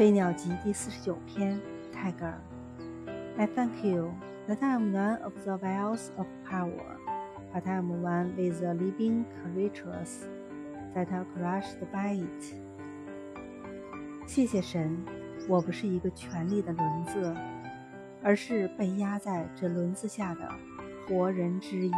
飞鸟集第四十九篇，泰戈尔。I thank you that I am none of the wells of power, but I am one with the living creatures that are crushed by it. 谢谢神，我不是一个权力的轮子，而是被压在这轮子下的活人之一。